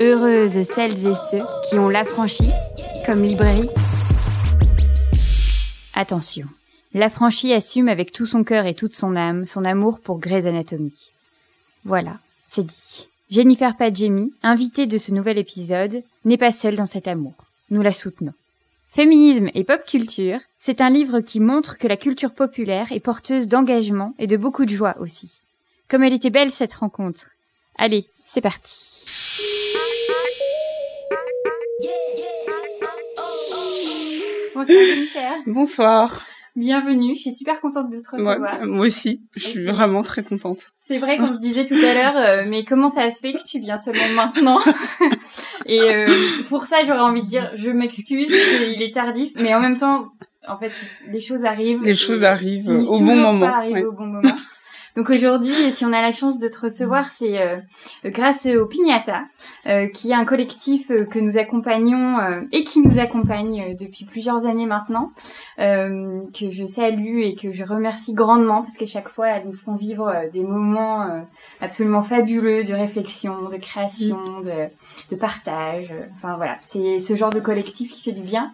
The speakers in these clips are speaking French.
Heureuses celles et ceux qui ont l'affranchi comme librairie. Attention, l'affranchi assume avec tout son cœur et toute son âme son amour pour Grey's Anatomy. Voilà, c'est dit. Jennifer Padjemi, invitée de ce nouvel épisode, n'est pas seule dans cet amour. Nous la soutenons. Féminisme et pop culture, c'est un livre qui montre que la culture populaire est porteuse d'engagement et de beaucoup de joie aussi. Comme elle était belle cette rencontre. Allez, c'est parti. Bonsoir Jennifer. Bonsoir. Bienvenue, je suis super contente de te recevoir. moi aussi, je suis vraiment très contente. C'est vrai qu'on se disait tout à l'heure, euh, mais comment ça se fait que tu viens seulement maintenant Et euh, pour ça, j'aurais envie de dire, je m'excuse, il est tardif, mais en même temps, en fait, les choses arrivent. Les choses arrivent au bon moment. Pas au bon moment. Donc aujourd'hui, si on a la chance de te recevoir, c'est euh, grâce au Pignata, euh, qui est un collectif euh, que nous accompagnons et qui nous accompagne depuis plusieurs années maintenant, que je salue et que je remercie grandement parce qu'à chaque fois, elles nous font vivre des moments absolument fabuleux de réflexion, de création, de, de partage. Enfin voilà, c'est ce genre de collectif qui fait du bien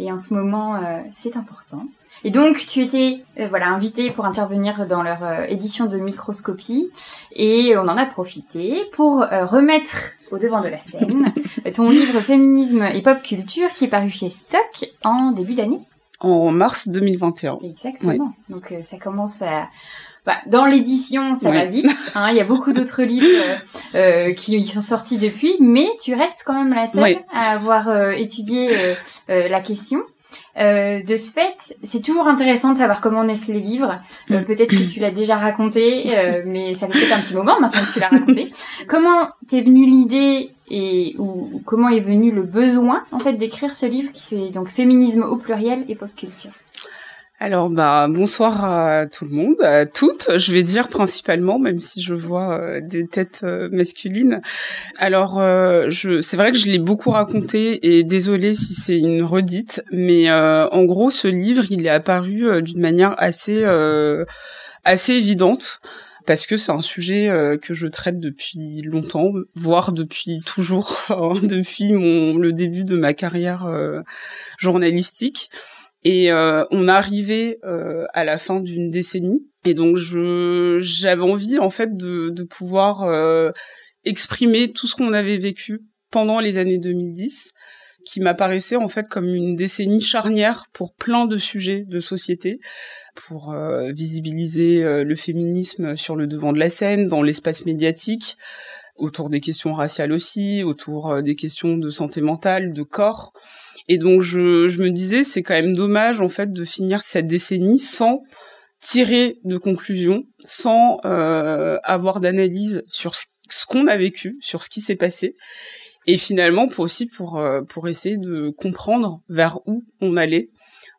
et en ce moment, c'est important. Et donc, tu étais euh, voilà invité pour intervenir dans leur euh, édition de Microscopie, et on en a profité pour euh, remettre au devant de la scène ton livre Féminisme et pop culture qui est paru chez Stock en début d'année. En mars 2021. Exactement. Donc ça commence à bah, dans l'édition, ça va vite. Hein, il y a beaucoup d'autres livres euh, qui sont sortis depuis, mais tu restes quand même la seule à avoir étudié la question. Euh, de ce fait, c'est toujours intéressant de savoir comment naissent les livres. Euh, mm. peut-être que tu l'as déjà raconté, euh, mais ça fait peut-être un petit moment maintenant que tu l'as raconté. comment t'es venue l'idée et ou, comment est venu le besoin en fait d'écrire ce livre qui est donc féminisme au pluriel et pop culture? Alors bah bonsoir à tout le monde, à toutes, je vais dire principalement, même si je vois euh, des têtes euh, masculines. Alors euh, je, c'est vrai que je l'ai beaucoup raconté et désolé si c'est une redite, mais en gros ce livre il est apparu d'une manière assez assez évidente parce que c'est un sujet que je traite depuis longtemps, voire depuis toujours, depuis mon le début de ma carrière journalistique. Et euh, on arrivait euh, à la fin d'une décennie. Et donc je j'avais envie en fait de, de pouvoir euh, exprimer tout ce qu'on avait vécu pendant les années 2010 qui m'apparaissait en fait comme une décennie charnière pour plein de sujets de société, pour euh, visibiliser euh, le féminisme sur le devant de la scène, dans l'espace médiatique, autour des questions raciales aussi, autour des questions de santé mentale, de corps. Et donc je, je me disais, c'est quand même dommage en fait de finir cette décennie sans tirer de conclusion, sans euh, avoir d'analyse sur ce, qu'on a vécu, sur ce qui s'est passé, et finalement pour aussi pour euh, pour essayer de comprendre vers où on allait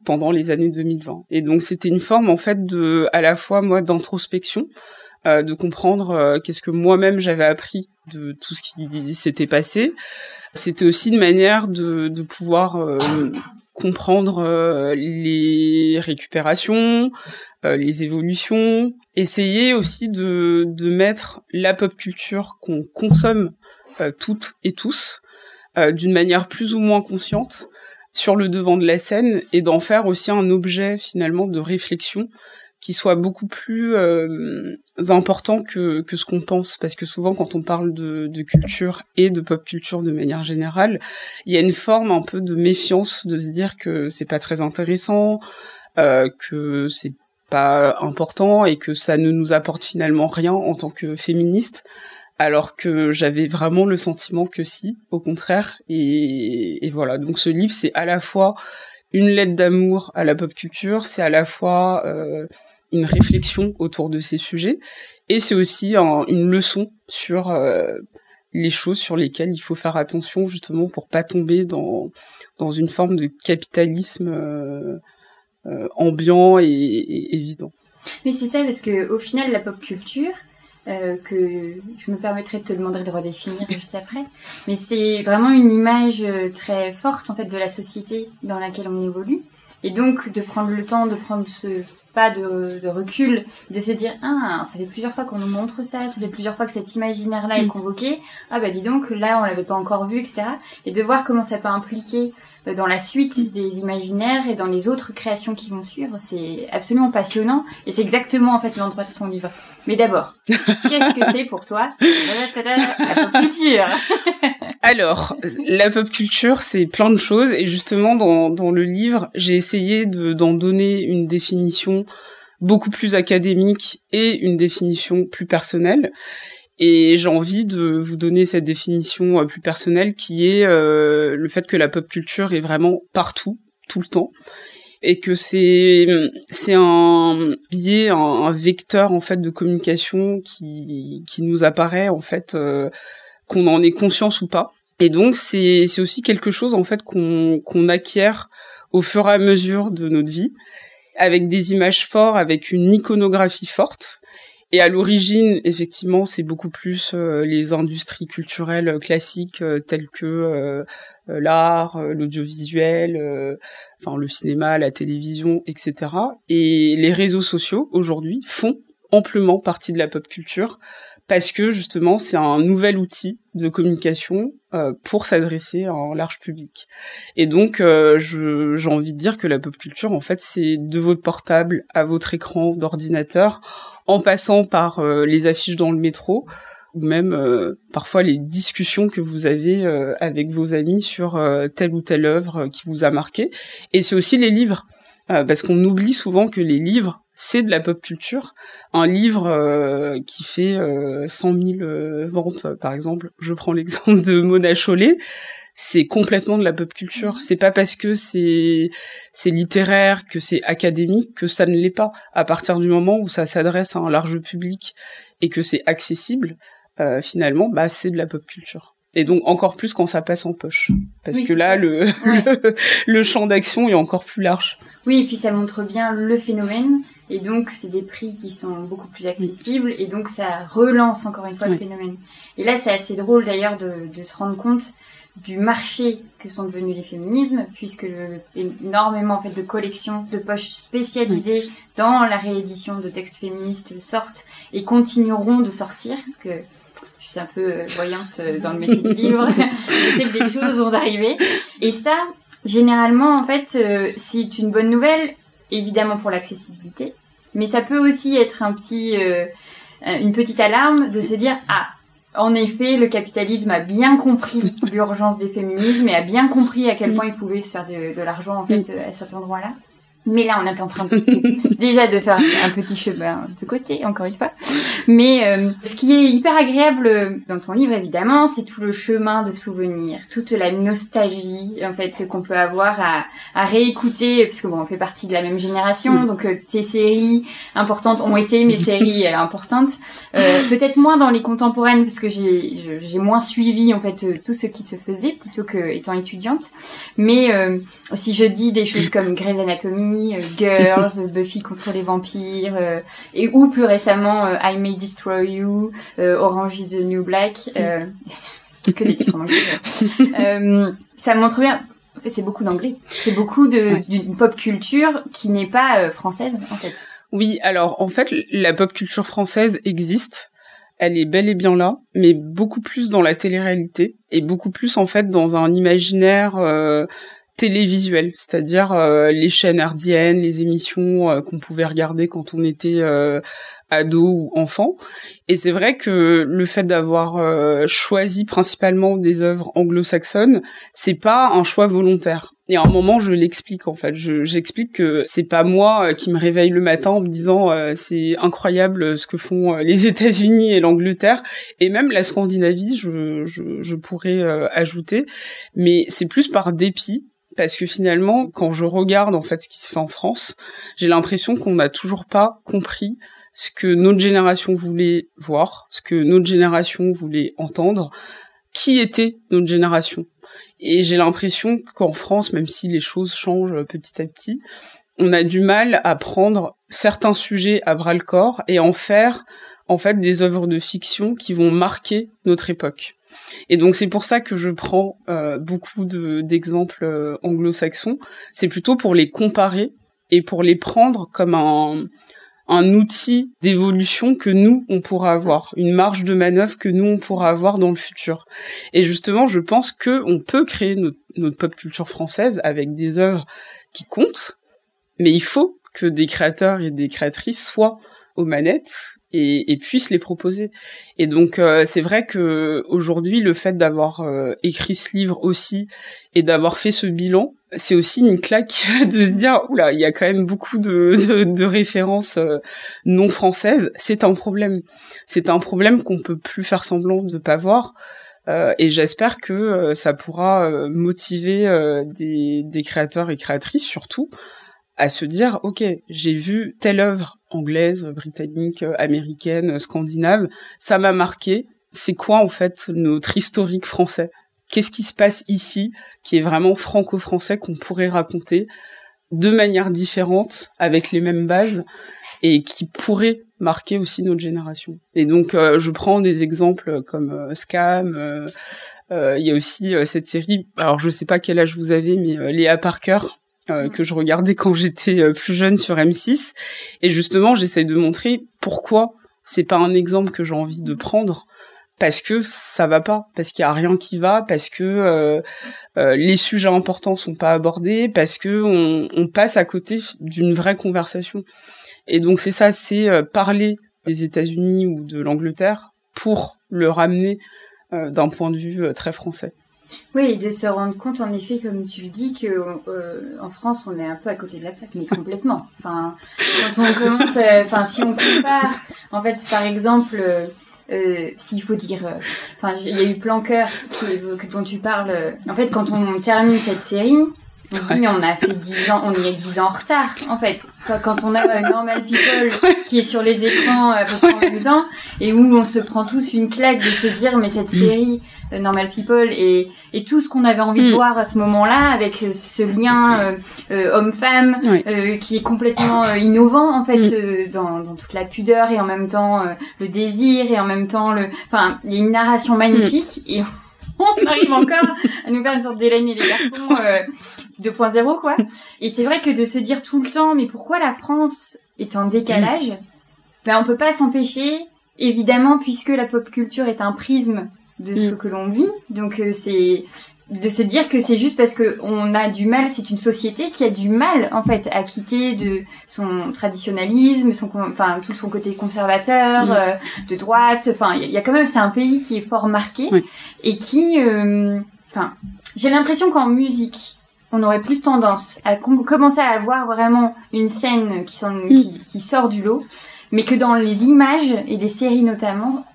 pendant les années 2020. Et donc c'était une forme en fait de à la fois moi d'introspection, euh, de comprendre euh, qu'est-ce que moi-même j'avais appris de tout ce qui s'était passé. C'était aussi une manière de, pouvoir euh, comprendre les récupérations, les évolutions, essayer aussi de mettre la pop culture qu'on consomme toutes et tous d'une manière plus ou moins consciente sur le devant de la scène et d'en faire aussi un objet finalement de réflexion qui soit beaucoup plus euh, important que, que ce qu'on pense. Parce que souvent quand on parle de, de culture et de pop culture de manière générale il y a une forme un peu de méfiance de se dire que c'est pas très intéressant euh, que c'est pas important et que ça ne nous apporte finalement rien en tant que féministe. Alors que j'avais vraiment le sentiment que si, au contraire. Et, voilà, donc ce livre, c'est à la fois une lettre d'amour à la pop culture, c'est à la fois euh, une réflexion autour de ces sujets et c'est aussi une leçon sur euh, les choses sur lesquelles il faut faire attention justement pour pas tomber dans dans une forme de capitalisme euh, euh, ambiant et, évident. Mais c'est ça parce que au final la pop culture que je me permettrai de te demander de redéfinir juste après, mais c'est vraiment une image très forte en fait de la société dans laquelle on évolue et donc de prendre le temps de prendre ce pas de, de, recul, de se dire ah ça fait plusieurs fois qu'on nous montre ça, ça fait plusieurs fois que cet imaginaire là est mm. convoqué, ah bah dis donc là on l'avait pas encore vu etc. Et de voir comment ça peut impliquer euh, dans la suite mm. des imaginaires et dans les autres créations qui vont suivre, c'est absolument passionnant et c'est exactement en fait l'endroit de ton livre. Mais d'abord, qu'est-ce que c'est pour toi la pop culture? Alors, la pop culture, c'est plein de choses. Et justement dans, dans le livre, j'ai essayé d'en donner une définition beaucoup plus académique et une définition plus personnelle. Et j'ai envie de vous donner cette définition euh, plus personnelle qui est euh, le fait que la pop culture est vraiment partout, tout le temps, et que c'est c'est un biais, un, vecteur en fait de communication qui qui nous apparaît en fait euh, qu'on en ait conscience ou pas. Et donc c'est c'est aussi quelque chose en fait qu'on qu'on acquiert au fur et à mesure de notre vie, avec des images fortes, avec une iconographie forte. Et à l'origine, effectivement, c'est beaucoup plus euh, les industries culturelles classiques euh, telles que l'art, l'audiovisuel, le cinéma, la télévision, etc. Et les réseaux sociaux aujourd'hui font amplement partie de la pop culture parce que justement c'est un nouvel outil de communication pour s'adresser à un large public. Et donc j'ai envie de dire que la pop culture en fait c'est de votre portable à votre écran d'ordinateur en passant par les affiches dans le métro ou même euh, parfois les discussions que vous avez euh, avec vos amis sur euh, telle ou telle œuvre qui vous a marqué. Et c'est aussi les livres, parce qu'on oublie souvent que les livres, c'est de la pop culture. Un livre qui fait 100 000 ventes, par exemple, je prends l'exemple de Mona Chollet, c'est complètement de la pop culture. C'est pas parce que c'est c'est littéraire, que c'est académique que ça ne l'est pas. À partir du moment où ça s'adresse à un large public et que c'est accessible, euh, finalement, bah, c'est de la pop culture. Et donc encore plus quand ça passe en poche, parce que là, le, le, champ d'action est encore plus large. Oui, et puis ça montre bien le phénomène, et donc c'est des prix qui sont beaucoup plus accessibles, et donc ça relance encore une fois le phénomène. Et là, c'est assez drôle d'ailleurs de, de se rendre compte du marché que sont devenus les féminismes, puisque le, énormément en fait de collections de poches spécialisées dans la réédition de textes féministes sortent et continueront de sortir, parce que je suis un peu euh, voyante euh, dans le métier du livre. je sais que des choses vont arriver. Et ça, généralement, en fait, euh, c'est une bonne nouvelle, évidemment pour l'accessibilité, mais ça peut aussi être un petit, une petite alarme de se dire ah. En effet, le capitalisme a bien compris l'urgence des féminismes et a bien compris à quel point il pouvait se faire de, de l'argent en fait à cet endroit-là. Mais là, on est en train de, déjà de faire un petit chemin de côté, encore une fois. Mais euh, ce qui est hyper agréable dans ton livre, évidemment, c'est tout le chemin de souvenirs, toute la nostalgie, en fait, qu'on peut avoir à, à réécouter, puisque bon, on fait partie de la même génération, donc euh, tes séries importantes ont été mes séries euh, importantes. Euh, peut-être moins dans les contemporaines, parce que j'ai j'ai moins suivi en fait tout ce qui se faisait plutôt que étant étudiante. Mais si je dis des choses comme Grey's Anatomy euh, Girls, Buffy contre les vampires, euh, et ou plus récemment euh, I May Destroy You, Orange is the New Black, que des titres anglais. ça montre bien. En fait, c'est beaucoup d'anglais. C'est beaucoup d'une pop culture qui n'est pas française en fait. Oui, alors en fait, la pop culture française existe elle est bel et bien là, mais beaucoup plus dans la télé-réalité et beaucoup plus en fait dans un imaginaire télévisuel, c'est-à-dire euh, les chaînes ardiennes, les émissions euh, qu'on pouvait regarder quand on était euh, ado ou enfant. Et c'est vrai que le fait d'avoir choisi principalement des œuvres anglo-saxonnes, c'est pas un choix volontaire. Et à un moment, je l'explique en fait. J'explique que c'est pas moi qui me réveille le matin en me disant c'est incroyable ce que font les États-Unis et l'Angleterre et même la Scandinavie, je, je, je pourrais ajouter. Mais c'est plus par dépit parce que finalement, quand je regarde en fait ce qui se fait en France, j'ai l'impression qu'on n'a toujours pas compris ce que notre génération voulait voir, ce que notre génération voulait entendre, qui était notre génération. Et j'ai l'impression qu'en France, même si les choses changent petit à petit, on a du mal à prendre certains sujets à bras le corps et en faire en fait des œuvres de fiction qui vont marquer notre époque. Et donc c'est pour ça que je prends euh, beaucoup d'exemples euh, anglo-saxons. C'est plutôt pour les comparer et pour les prendre comme un, un outil d'évolution que nous, on pourra avoir, une marge de manœuvre que nous, on pourra avoir dans le futur. Et justement, je pense que on peut créer notre, notre pop culture française avec des œuvres qui comptent, mais il faut que des créateurs et des créatrices soient aux manettes et, puissent les proposer. Et donc euh, c'est vrai que aujourd'hui le fait d'avoir euh, écrit ce livre aussi et d'avoir fait ce bilan, c'est aussi une claque de se dire oula il y a quand même beaucoup de, de, références euh, non françaises. C'est un problème. C'est un problème qu'on peut plus faire semblant de pas voir. et j'espère que ça pourra motiver des, des créateurs et créatrices surtout à se dire ok j'ai vu telle œuvre anglaise britannique américaine scandinave. Ça m'a marqué. C'est quoi en fait notre historique français? Qu'est-ce qui se passe ici qui est vraiment franco-français qu'on pourrait raconter de manière différente avec les mêmes bases et qui pourrait marquer aussi notre génération? Et donc euh, je prends des exemples comme euh, Scam euh, il y a aussi cette série. Alors je sais pas quel âge vous avez mais Léa Parker euh, que je regardais quand j'étais euh, plus jeune sur M6 et justement j'essaye de montrer pourquoi c'est pas un exemple que j'ai envie de prendre. Parce que ça va pas. Parce qu'il y a rien qui va. Parce que euh, les sujets importants sont pas abordés. Parce que on, on passe à côté d'une vraie conversation. Et donc c'est ça c'est parler des États-Unis ou de l'Angleterre pour le ramener d'un point de vue très français oui, de se rendre compte, en effet, comme tu le dis, que euh, en France, on est un peu à côté de la plaque, mais complètement. Enfin, quand on commence, euh, enfin, si on compare, en fait, par exemple, euh, s'il faut dire, enfin, il y a eu Planqueur dont tu parles. en fait, quand on termine cette série, on se dit, mais on a fait 10 ans, on est 10 ans en retard, en fait. Quand on a Normal People qui est sur les écrans à peu près en même temps, et où on se prend tous une claque de se dire, mais cette mm. série, Normal People et, et tout ce qu'on avait envie de mm. voir à ce moment-là avec ce, lien euh, euh, homme-femme qui est complètement innovant en fait mm. dans, dans, toute la pudeur et en même temps le désir et en même temps le enfin il y a une narration magnifique mm. et on arrive encore à nous faire une sorte d'Hélène et les garçons 2.0 quoi et c'est vrai que de se dire tout le temps mais pourquoi la France est en décalage? Ben on peut pas s'empêcher évidemment puisque la pop culture est un prisme de ce mm. que l'on vit. Donc euh, c'est de se dire que c'est juste parce que on a du mal, c'est une société qui a du mal en fait à quitter de son traditionnalisme, son enfin tout son côté conservateur, mm. euh, de droite. Enfin, il y, a quand même c'est un pays qui est fort marqué et qui, euh, enfin, j'ai l'impression qu'en musique on aurait plus tendance à commencer à avoir vraiment une scène qui, mm. qui, qui sort du lot, mais que dans les images et les séries notamment,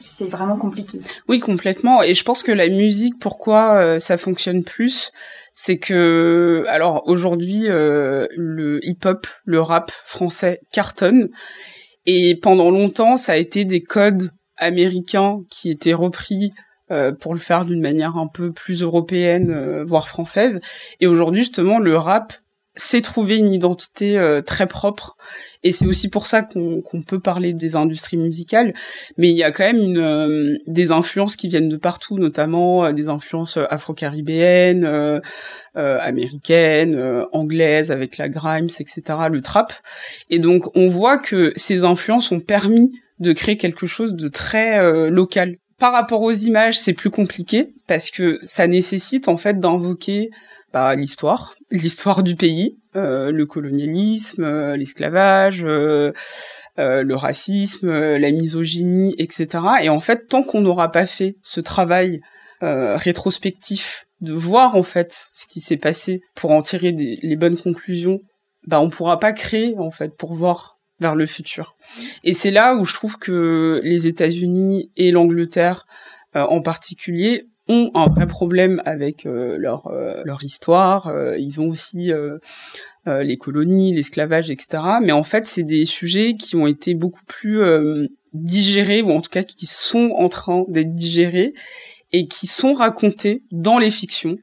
c'est vraiment compliqué. Oui, complètement. Et je pense que la musique, pourquoi euh, ça fonctionne plus, c'est que, alors aujourd'hui, euh, le hip-hop, le rap français cartonne. Et pendant longtemps, ça a été des codes américains qui étaient repris euh, pour le faire d'une manière un peu plus européenne, voire française. Et aujourd'hui, justement, le rap c'est trouver une identité euh, très propre. Et c'est aussi pour ça qu'on peut parler des industries musicales. Mais il y a quand même une, euh, des influences qui viennent de partout notamment euh, des influences afro-caribéennes américaines anglaises avec la grimes etc le trap. Et donc on voit que ces influences ont permis de créer quelque chose de très local. Par rapport aux images c'est plus compliqué parce que ça nécessite en fait d'invoquer bah, l'histoire, l'histoire du pays, euh, le colonialisme, euh, l'esclavage, euh, le racisme, la misogynie, etc. Et en fait, tant qu'on n'aura pas fait ce travail rétrospectif de voir en fait ce qui s'est passé pour en tirer des, les bonnes conclusions, bah on pourra pas créer en fait pour voir vers le futur. Et c'est là où je trouve que les États-Unis et l'Angleterre en particulier ont un vrai problème avec euh, leur euh, leur histoire. Euh, ils ont aussi les colonies, l'esclavage, etc. Mais en fait, c'est des sujets qui ont été beaucoup plus digérés, ou en tout cas qui sont en train d'être digérés et qui sont racontés dans les fictions.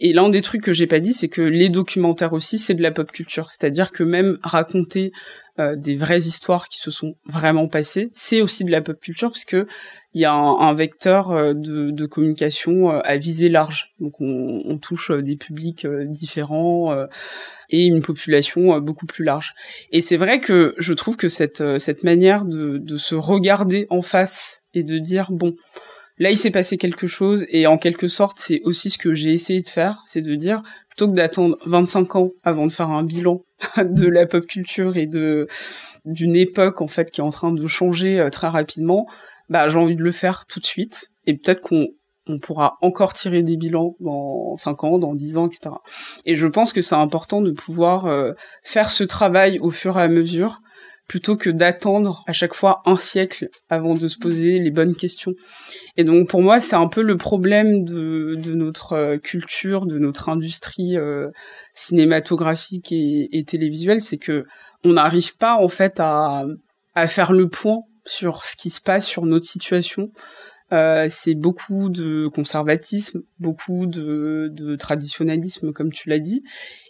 Et l'un des trucs que j'ai pas dit, c'est que les documentaires aussi, c'est de la pop culture. C'est-à-dire que même raconter euh, des vraies histoires qui se sont vraiment passées. C'est aussi de la pop culture parce que il y a un, vecteur euh, de, communication à visée large. Donc on, touche des publics différents et une population beaucoup plus large. Et c'est vrai que je trouve que cette cette manière de se regarder en face et de dire bon là il s'est passé quelque chose et en quelque sorte c'est aussi ce que j'ai essayé de faire, c'est de dire plutôt que d'attendre 25 ans avant de faire un bilan de la pop culture et de d'une époque en fait qui est en train de changer euh, très rapidement, bah j'ai envie de le faire tout de suite et peut-être qu'on on pourra encore tirer des bilans dans 5 ans, dans 10 ans, etc. Et je pense que c'est important de pouvoir euh, faire ce travail au fur et à mesure plutôt que d'attendre à chaque fois un siècle avant de se poser les bonnes questions. Et donc pour moi, c'est un peu le problème de, de notre euh, culture, de notre industrie euh, cinématographique et, télévisuelle, c'est que on n'arrive pas en fait à, à faire le point sur ce qui se passe, sur notre situation. Euh, c'est beaucoup de conservatisme, beaucoup de, de traditionnalisme, comme tu l'as dit,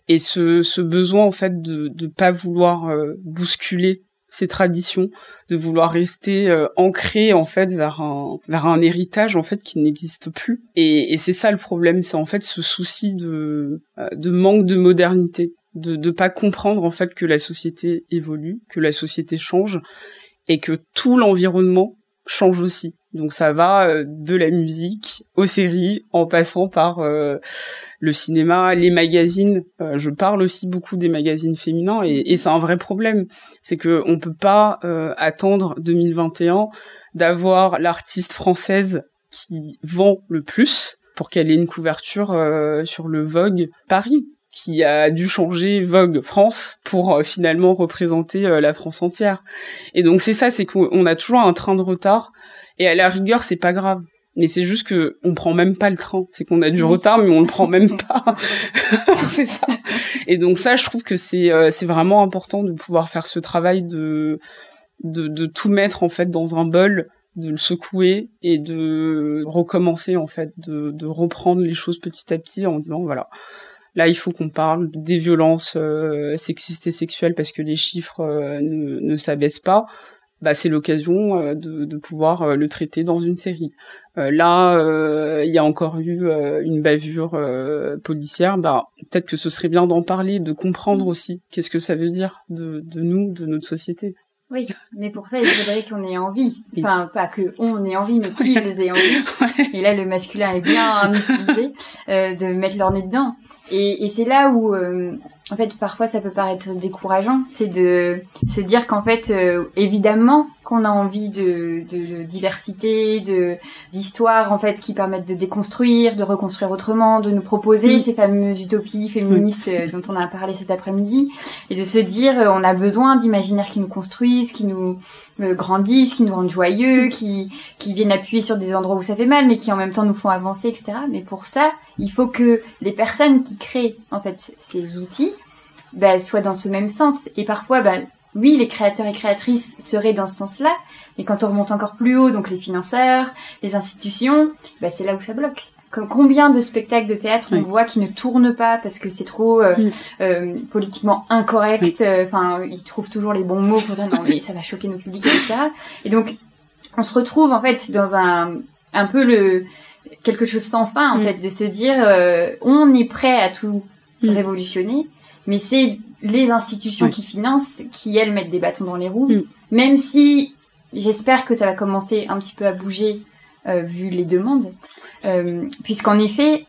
et ce, ce besoin en fait de ne pas vouloir euh, bousculer ces traditions, de vouloir rester euh, ancré en fait vers un vers un héritage en fait qui n'existe plus. Et, et c'est ça le problème, c'est en fait ce souci de euh, de manque de modernité, de de pas comprendre en fait que la société évolue, que la société change et que tout l'environnement change aussi. Donc ça va euh, de la musique aux séries, en passant par euh, le cinéma, les magazines. Euh, je parle aussi beaucoup des magazines féminins et, et c'est un vrai problème. C'est que on peut pas attendre 2021 d'avoir l'artiste française qui vend le plus pour qu'elle ait une couverture sur le Vogue Paris qui a dû changer Vogue France pour finalement représenter la France entière. Et donc c'est ça, c'est qu'on a toujours un train de retard et à la rigueur, c'est pas grave. Mais c'est juste que on prend même pas le train. C'est qu'on a du retard, mais on le prend même pas. c'est ça. Et donc ça, je trouve que c'est euh, c'est vraiment important de pouvoir faire ce travail de, de de tout mettre en fait dans un bol, de le secouer et de recommencer en fait, de de reprendre les choses petit à petit en disant voilà. Là, il faut qu'on parle des violences euh, sexistes et sexuelles parce que les chiffres euh, ne, ne s'abaissent pas bah, c'est l'occasion euh, de, de, pouvoir euh, le traiter dans une série. Euh, là, il y a encore eu une bavure policière. Bah, peut-être que ce serait bien d'en parler, de comprendre mm. aussi qu'est-ce que ça veut dire de, de nous, de notre société. Oui, mais pour ça, il faudrait qu'on ait envie. Enfin, pas que on ait envie, mais qu'ils aient envie. Et là, le masculin est bien utilisé euh, de mettre leur nez dedans. Et, et c'est là où en fait, parfois ça peut paraître décourageant, c'est de se dire qu'en fait, euh, évidemment, qu'on a envie de, de, diversité, de d'histoires en fait qui permettent de déconstruire, de reconstruire autrement, de nous proposer ces fameuses utopies féministes euh, dont on a parlé cet après-midi, et de se dire euh, on a besoin d'imaginaires qui nous construisent, qui nous grandissent, qui nous rendent joyeux, qui qui viennent appuyer sur des endroits où ça fait mal, mais qui en même temps nous font avancer, etc. Mais pour ça, il faut que les personnes qui créent en fait ces outils bah, soient dans ce même sens. Et parfois, bah, oui, les créateurs et créatrices seraient dans ce sens-là, mais quand on remonte encore plus haut, donc les financeurs, les institutions, bah, c'est là où ça bloque. Comme combien de spectacles de théâtre on voit qui ne tournent pas parce que c'est trop euh, euh, politiquement incorrect. Euh, enfin, ils trouvent toujours les bons mots pour dire non mais ça va choquer nos publics, etc. Et donc on se retrouve en fait dans un un peu le quelque chose sans fin en mm. fait de se dire on est prêt à tout mm. révolutionner, mais c'est les institutions qui financent qui elles mettent des bâtons dans les roues. Mm. Même si j'espère que ça va commencer un petit peu à bouger euh, vu les demandes, euh, puisqu'en effet,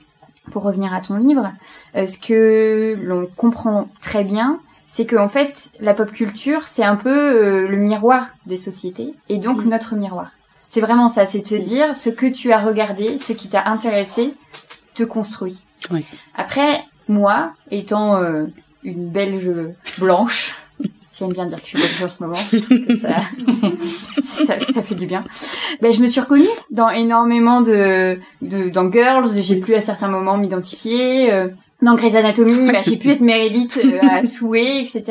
pour revenir à ton livre, euh, ce que l'on comprend très bien, c'est qu'en fait, la pop culture, c'est un peu le miroir des sociétés, et donc mm. notre miroir. C'est vraiment ça, c'est de se dire ce que tu as regardé, ce qui t'a intéressé, te construit. Après, moi, étant une belge blanche. J'aime bien dire que je suis belge en ce moment. Ça, ça, fait du bien. Ben, je me suis reconnue dans énormément de, de dans Girls. J'ai pu à certains moments m'identifier. Dans Grey's Anatomy, bah, j'ai pu être Meredith euh, à souhait, etc.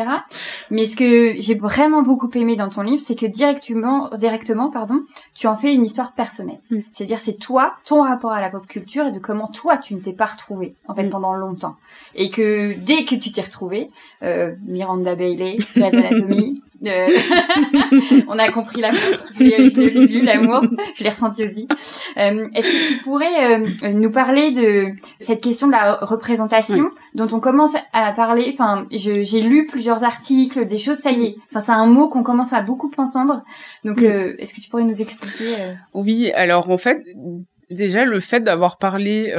Mais ce que j'ai vraiment beaucoup aimé dans ton livre, c'est que directement, directement, pardon, tu en fais une histoire personnelle. Mm. C'est-à-dire, c'est toi, ton rapport à la pop culture et de comment toi, tu ne t'es pas retrouvé, en fait, mm. pendant longtemps. Et que dès que tu t'es retrouvé, euh, Miranda Bailey, Grey's Anatomy, Euh, on a compris l'amour. Je l'ai lu, l'amour. Je l'ai ressenti aussi. Euh, est-ce que tu pourrais euh, nous parler de cette question de la représentation dont on commence à parler? Enfin, j'ai lu plusieurs articles, des choses, ça y est. Enfin, c'est un mot qu'on commence à beaucoup entendre. Donc, est-ce que tu pourrais nous expliquer Oui, alors en fait, déjà le fait d'avoir parlé,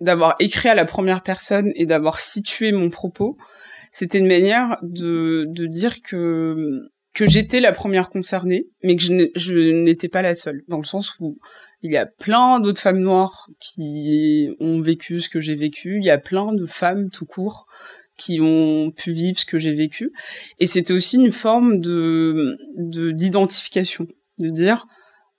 d'avoir écrit à la première personne et d'avoir situé mon propos, c'était une manière de, de dire que que j'étais la première concernée, mais que je n'étais pas la seule, dans le sens où il y a plein d'autres femmes noires qui ont vécu ce que j'ai vécu, il y a plein de femmes tout court qui ont pu vivre ce que j'ai vécu, et c'était aussi une forme de d'identification, de, dire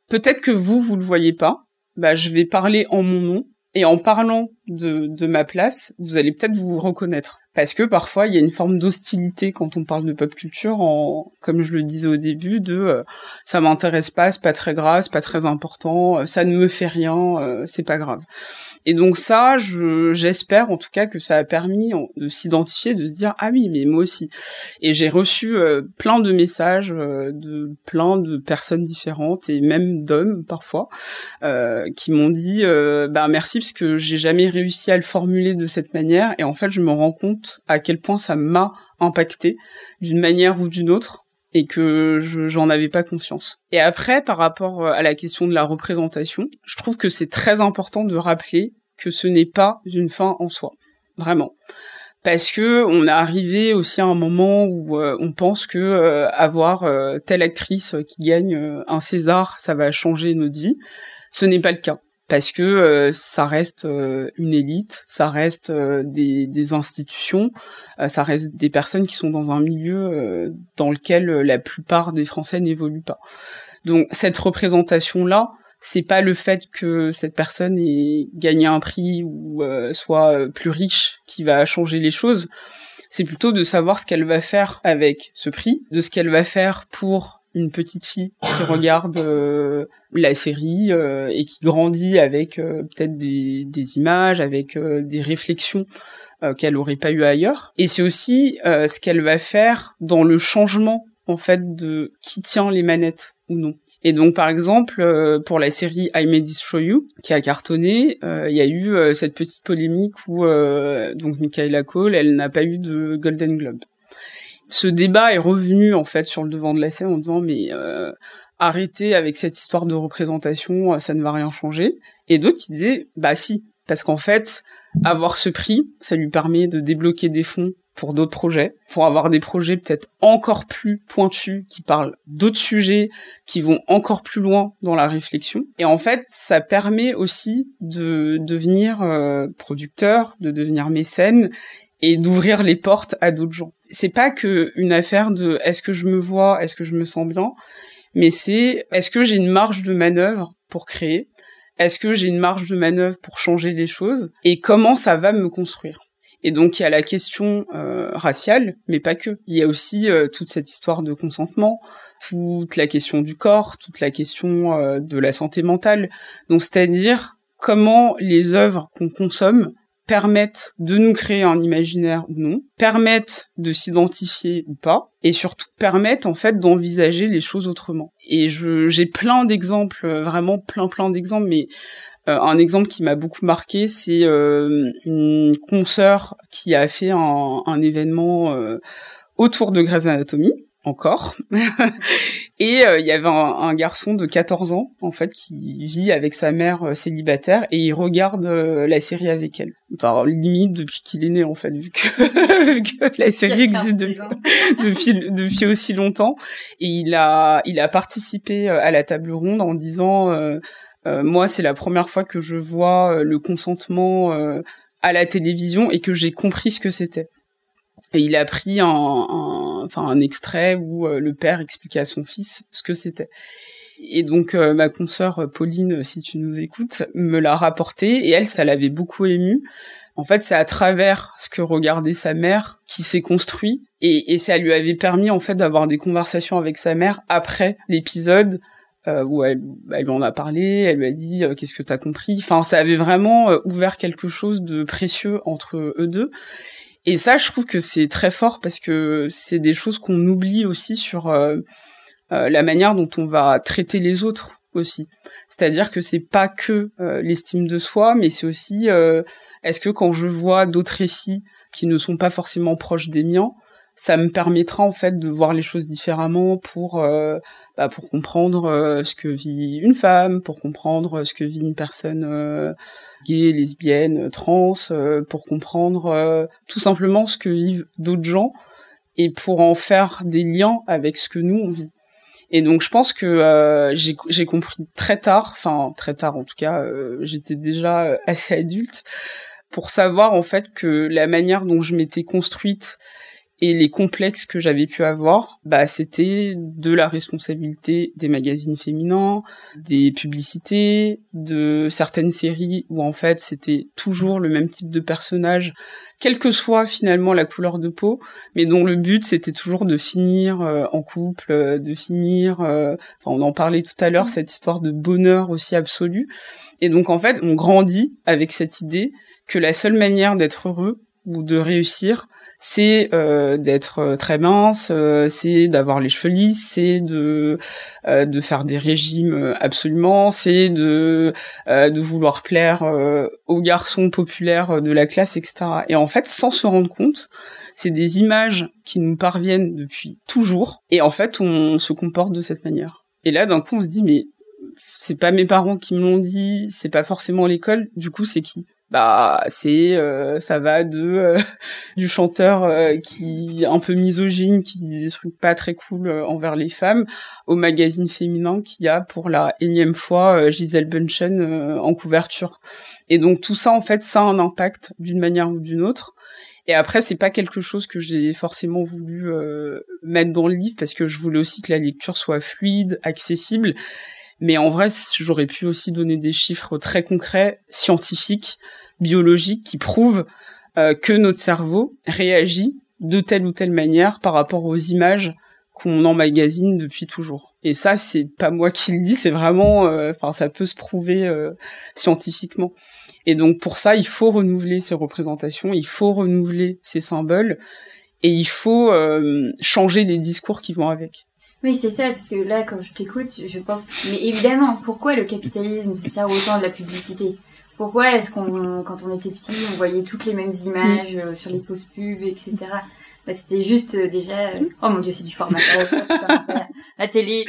peut-être que vous vous le voyez pas, bah je vais parler en mon nom, et en parlant de, de ma place, vous allez peut-être vous reconnaître parce que parfois il y a une forme d'hostilité quand on parle de pop culture, comme je le disais au début, de euh, ça m'intéresse pas, c'est pas très grave, c'est pas très important, euh, ça ne me fait rien, euh, c'est pas grave. Et donc ça, j'espère en tout cas que ça a permis de s'identifier, de se dire ah oui mais moi aussi. Et j'ai reçu euh, plein de messages euh, de plein de personnes différentes et même d'hommes parfois euh, qui m'ont dit bah merci parce que j'ai jamais réussi à le formuler de cette manière et en fait je me rends compte à quel point ça m'a impacté d'une manière ou d'une autre et que j'en avais pas conscience. Et après, par rapport euh, à la question de la représentation, je trouve que c'est très important de rappeler que ce n'est pas une fin en soi, vraiment. Parce que on est arrivé aussi à un moment où euh, on pense que euh, avoir telle actrice qui gagne un César, ça va changer notre vie. Ce n'est pas le cas parce que euh, ça reste euh, une élite, ça reste euh, des, des, institutions, ça reste des personnes qui sont dans un milieu dans lequel la plupart des Français n'évoluent pas. Donc cette représentation là, c'est pas le fait que cette personne ait gagné un prix ou soit plus riche qui va changer les choses. C'est plutôt de savoir ce qu'elle va faire avec ce prix, de ce qu'elle va faire pour une petite fille qui regarde euh, la série euh, et qui grandit avec euh, peut-être des, des, images, avec des réflexions qu'elle aurait pas eu ailleurs. Et c'est aussi ce qu'elle va faire dans le changement en fait de qui tient les manettes ou non. Et donc par exemple pour la série I May Destroy You qui a cartonné, il y a eu cette petite polémique où donc Michaela Cole, elle n'a pas eu de Golden Globe ce débat est revenu en fait sur le devant de la scène en disant mais euh, arrêtez avec cette histoire de représentation, euh, ça ne va rien changer. Et d'autres qui disaient bah si, parce qu'en fait avoir ce prix, ça lui permet de débloquer des fonds pour d'autres projets, pour avoir des projets peut-être encore plus pointus, qui parlent d'autres sujets, qui vont encore plus loin dans la réflexion. Et en fait, ça permet aussi de devenir euh, producteur, de devenir mécène et d'ouvrir les portes à d'autres gens. C'est pas que une affaire de est-ce que je me vois, est-ce que je me sens bien, mais c'est est-ce que j'ai une marge de manœuvre pour créer, est-ce que j'ai une marge de manœuvre pour changer les choses? Et comment ça va me construire? Et donc il y a la question euh, raciale, mais pas que. Il y a aussi euh, toute cette histoire de consentement, toute la question du corps, toute la question euh, de la santé mentale. Donc c'est-à-dire comment les œuvres qu'on consomme permettent de nous créer un imaginaire ou non, permettent de s'identifier ou pas, et surtout permettent en fait d'envisager les choses autrement. Et j'ai plein d'exemples, euh, vraiment plein plein d'exemples, mais euh, un exemple qui m'a beaucoup marqué, c'est euh, une consoeur qui a fait un, un événement autour de Grey's Anatomy encore. et euh, il y avait un, garçon de 14 ans, en fait, qui vit avec sa mère euh, célibataire et il regarde euh, la série avec elle. Enfin, limite depuis qu'il est né, en fait, vu que, la série existe depuis, depuis, aussi longtemps. Et il a, il a participé à la table ronde en disant, moi, c'est la première fois que je vois le consentement à la télévision et que j'ai compris ce que c'était. Et il a pris un, enfin un extrait où euh, le père expliquait à son fils ce que c'était. Et donc euh, ma consoeur euh, Pauline, si tu nous écoutes, me l'a rapporté et elle, ça l'avait beaucoup émue. En fait, c'est à travers ce que regardait sa mère qui s'est construit et, ça lui avait permis en fait d'avoir des conversations avec sa mère après l'épisode où elle, elle, lui en a parlé, elle lui a dit qu'est-ce que t'as compris? Enfin, ça avait vraiment ouvert quelque chose de précieux entre eux deux. Et ça, je trouve que c'est très fort parce que c'est des choses qu'on oublie aussi sur euh, euh, la manière dont on va traiter les autres aussi. C'est-à-dire que c'est pas que euh, l'estime de soi, mais c'est aussi est-ce que quand je vois d'autres récits qui ne sont pas forcément proches des miens, ça me permettra en fait de voir les choses différemment pour bah, pour comprendre ce que vit une femme, pour comprendre ce que vit une personne gays, lesbiennes, trans, euh, pour comprendre euh, tout simplement ce que vivent d'autres gens et pour en faire des liens avec ce que nous on vit. Et donc je pense que euh, j'ai compris très tard, enfin très tard en tout cas, j'étais déjà assez adulte pour savoir en fait que la manière dont je m'étais construite et les complexes que j'avais pu avoir, bah c'était de la responsabilité des magazines féminins, des publicités, de certaines séries où en fait c'était toujours le même type de personnage, quelle que soit finalement la couleur de peau, mais dont le but c'était toujours de finir euh, en couple, euh, de finir, euh, enfin on en parlait tout à l'heure, cette histoire de bonheur aussi absolu. Et donc en fait on grandit avec cette idée que la seule manière d'être heureux ou de réussir, c'est euh, d'être euh, très mince, euh, c'est d'avoir les cheveux lisses, c'est de de faire des régimes absolument, c'est de de vouloir plaire aux garçons populaires de la classe, etc. Et en fait, sans se rendre compte, c'est des images qui nous parviennent depuis toujours, et en fait, on se comporte de cette manière. Et là, d'un coup, on se dit mais c'est pas mes parents qui me l'ont dit, c'est pas forcément l'école, du coup, c'est qui? Bah c'est euh, ça va de euh, du chanteur euh, qui un peu misogyne qui dit des trucs pas très cool envers les femmes au magazine féminin qui a pour la énième fois Gisèle Bunchen en couverture. Et donc tout ça en fait ça a un impact d'une manière ou d'une autre. Et après c'est pas quelque chose que j'ai forcément voulu mettre dans le livre parce que je voulais aussi que la lecture soit fluide accessible mais en vrai, j'aurais pu aussi donner des chiffres très concrets, scientifiques, biologiques, qui prouvent euh, que notre cerveau réagit de telle ou telle manière par rapport aux images qu'on emmagasine depuis toujours. Et ça, c'est pas moi qui le dis, c'est vraiment, euh, enfin, ça peut se prouver euh, scientifiquement. Et donc pour ça, il faut renouveler ces représentations, il faut renouveler ces symboles, et il faut changer les discours qui vont avec. Oui, c'est ça, parce que là, quand je t'écoute, je pense, mais évidemment, pourquoi le capitalisme se sert autant de la publicité? Pourquoi est-ce qu'on, quand on était petit, on voyait toutes les mêmes images euh, sur les posts pubs, etc. Bah, c'était juste euh, déjà, euh, oh mon dieu, c'est du format la télé.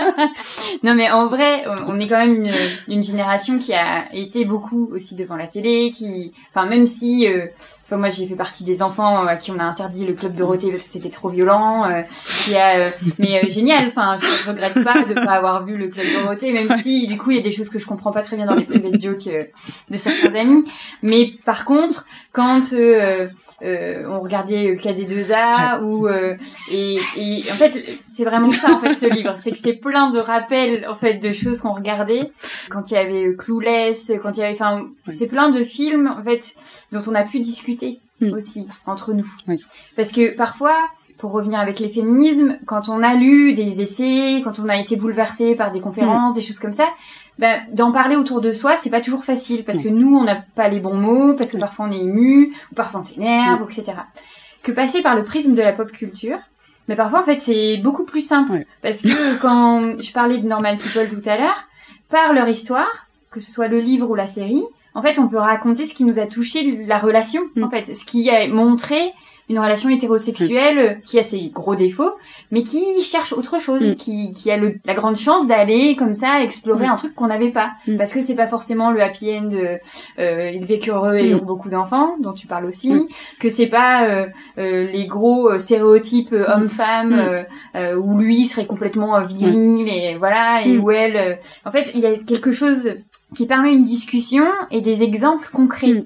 non, mais en vrai, on est quand même une, une, génération qui a été beaucoup aussi devant la télé, qui, enfin, même si, enfin, moi, j'ai fait partie des enfants à qui on a interdit le club Dorothée parce que c'était trop violent, euh, qui a, euh, mais génial. Enfin, je, regrette pas de pas avoir vu le club Dorothée, même si, du coup, il y a des choses que je comprends pas très bien dans les private jokes de certains amis. Mais par contre, quand on regardait KD2A ou et, et en fait, c'est vraiment ça en fait ce livre, c'est que c'est plein de rappels en fait de choses qu'on regardait. Quand il y avait euh, Clueless, quand il y avait, enfin, c'est plein de films en fait dont on a pu discuter hmm. aussi entre nous, parce que parfois pour revenir avec les féminismes, quand on a lu des essais, quand on a été bouleversé par des conférences, hmm. des choses comme ça, ben, d'en parler autour de soi, c'est pas toujours facile parce que nous, on n'a pas les bons mots, parce que parfois on est ému, ou parfois on s'énerve, etc. Que passer par le prisme de la pop culture, mais parfois, en fait, c'est beaucoup plus simple. Parce que quand je parlais de Normal People tout à l'heure, par leur histoire, que ce soit le livre ou la série, en fait, on peut raconter ce qui nous a touché, la relation, en mm. fait, ce qui a montré une relation hétérosexuelle mm. qui a ses gros défauts, mais qui cherche autre chose, mm. qui, qui a le, la grande chance d'aller comme ça explorer un truc qu'on n'avait pas, parce que c'est pas forcément le happy end, euh, il vécu heureux et beaucoup d'enfants, dont tu parles aussi, que c'est pas euh, euh, les gros stéréotypes homme-femme où lui serait complètement viril et voilà et où elle, en fait, il y a quelque chose qui permet une discussion et des exemples concrets.